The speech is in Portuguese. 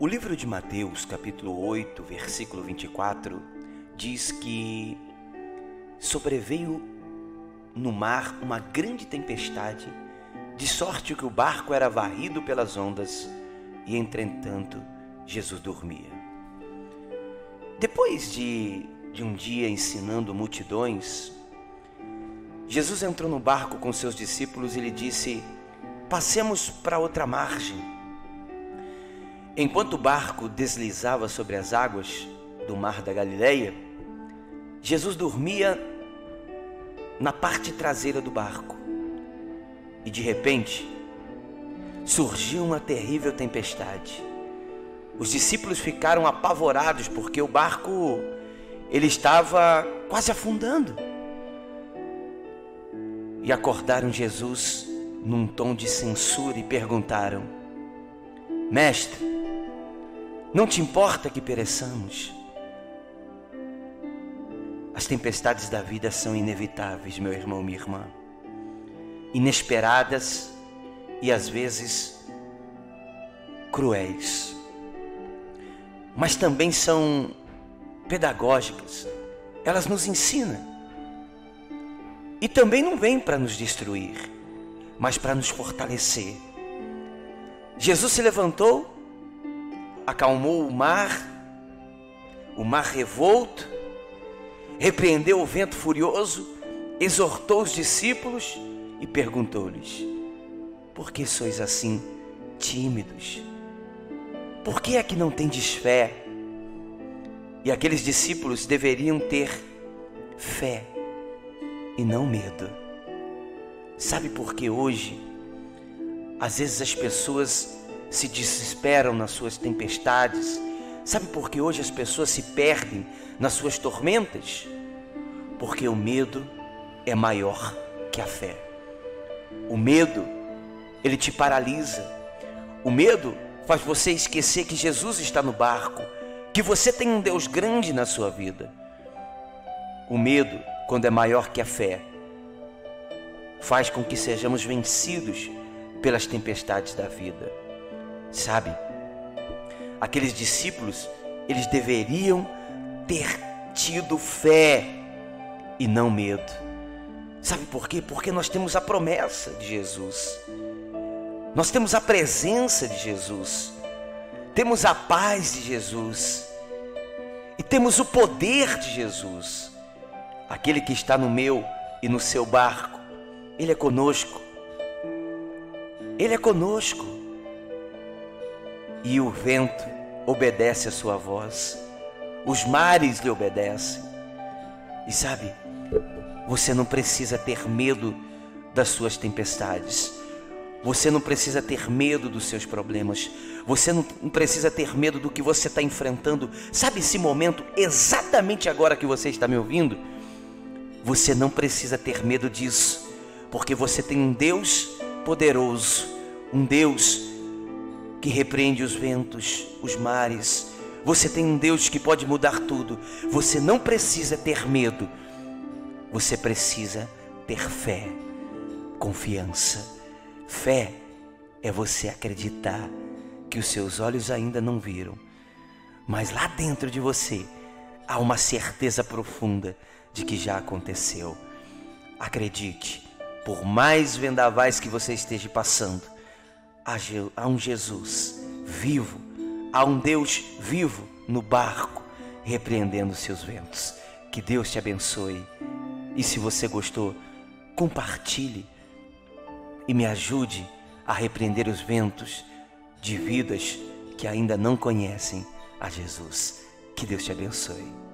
O livro de Mateus, capítulo 8, versículo 24, diz que sobreveio no mar uma grande tempestade, de sorte que o barco era varrido pelas ondas, e entretanto Jesus dormia. Depois de, de um dia ensinando multidões, Jesus entrou no barco com seus discípulos e lhe disse: Passemos para outra margem. Enquanto o barco deslizava sobre as águas do mar da Galileia, Jesus dormia na parte traseira do barco. E de repente, surgiu uma terrível tempestade. Os discípulos ficaram apavorados porque o barco ele estava quase afundando. E acordaram Jesus num tom de censura e perguntaram: Mestre, não te importa que pereçamos. As tempestades da vida são inevitáveis, meu irmão, minha irmã. Inesperadas e às vezes cruéis. Mas também são pedagógicas. Elas nos ensinam. E também não vêm para nos destruir, mas para nos fortalecer. Jesus se levantou acalmou o mar, o mar revolto, repreendeu o vento furioso, exortou os discípulos e perguntou-lhes: Por que sois assim tímidos? Por que é que não tendes fé? E aqueles discípulos deveriam ter fé e não medo. Sabe por que hoje, às vezes as pessoas se desesperam nas suas tempestades. Sabe por que hoje as pessoas se perdem nas suas tormentas? Porque o medo é maior que a fé. O medo, ele te paralisa. O medo faz você esquecer que Jesus está no barco, que você tem um Deus grande na sua vida. O medo, quando é maior que a fé, faz com que sejamos vencidos pelas tempestades da vida. Sabe? Aqueles discípulos, eles deveriam ter tido fé e não medo. Sabe por quê? Porque nós temos a promessa de Jesus. Nós temos a presença de Jesus. Temos a paz de Jesus. E temos o poder de Jesus. Aquele que está no meu e no seu barco, ele é conosco. Ele é conosco e o vento obedece a sua voz, os mares lhe obedecem. E sabe, você não precisa ter medo das suas tempestades. Você não precisa ter medo dos seus problemas. Você não precisa ter medo do que você está enfrentando. Sabe esse momento, exatamente agora que você está me ouvindo? Você não precisa ter medo disso, porque você tem um Deus poderoso, um Deus que repreende os ventos, os mares. Você tem um Deus que pode mudar tudo. Você não precisa ter medo. Você precisa ter fé, confiança. Fé é você acreditar que os seus olhos ainda não viram, mas lá dentro de você há uma certeza profunda de que já aconteceu. Acredite, por mais vendavais que você esteja passando, há um Jesus vivo, há um Deus vivo no barco, repreendendo seus ventos. Que Deus te abençoe. E se você gostou, compartilhe e me ajude a repreender os ventos de vidas que ainda não conhecem a Jesus. Que Deus te abençoe.